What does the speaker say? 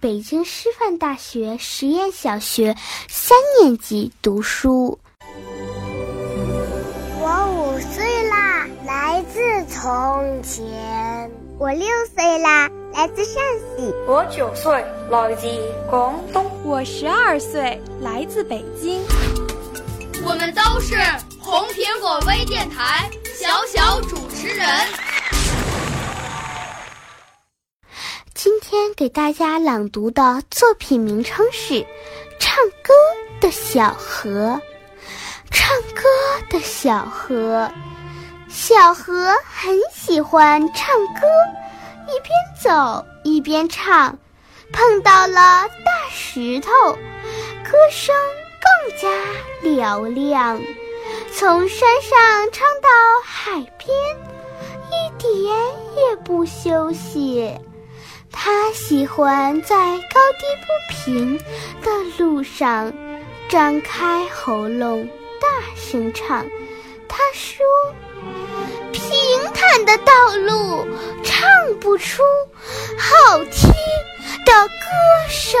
北京师范大学实验小学三年级读书。我五岁啦，来自从前；我六岁啦，来自陕西；我九岁，来自广东；我十二岁，来自北京。我们都是今天给大家朗读的作品名称是《唱歌的小河》。唱歌的小河，小河很喜欢唱歌，一边走一边唱，碰到了大石头，歌声更加嘹亮。从山上唱到海边，一点也不休息。他喜欢在高低不平的路上张开喉咙大声唱。他说：“平坦的道路唱不出好听的歌声。”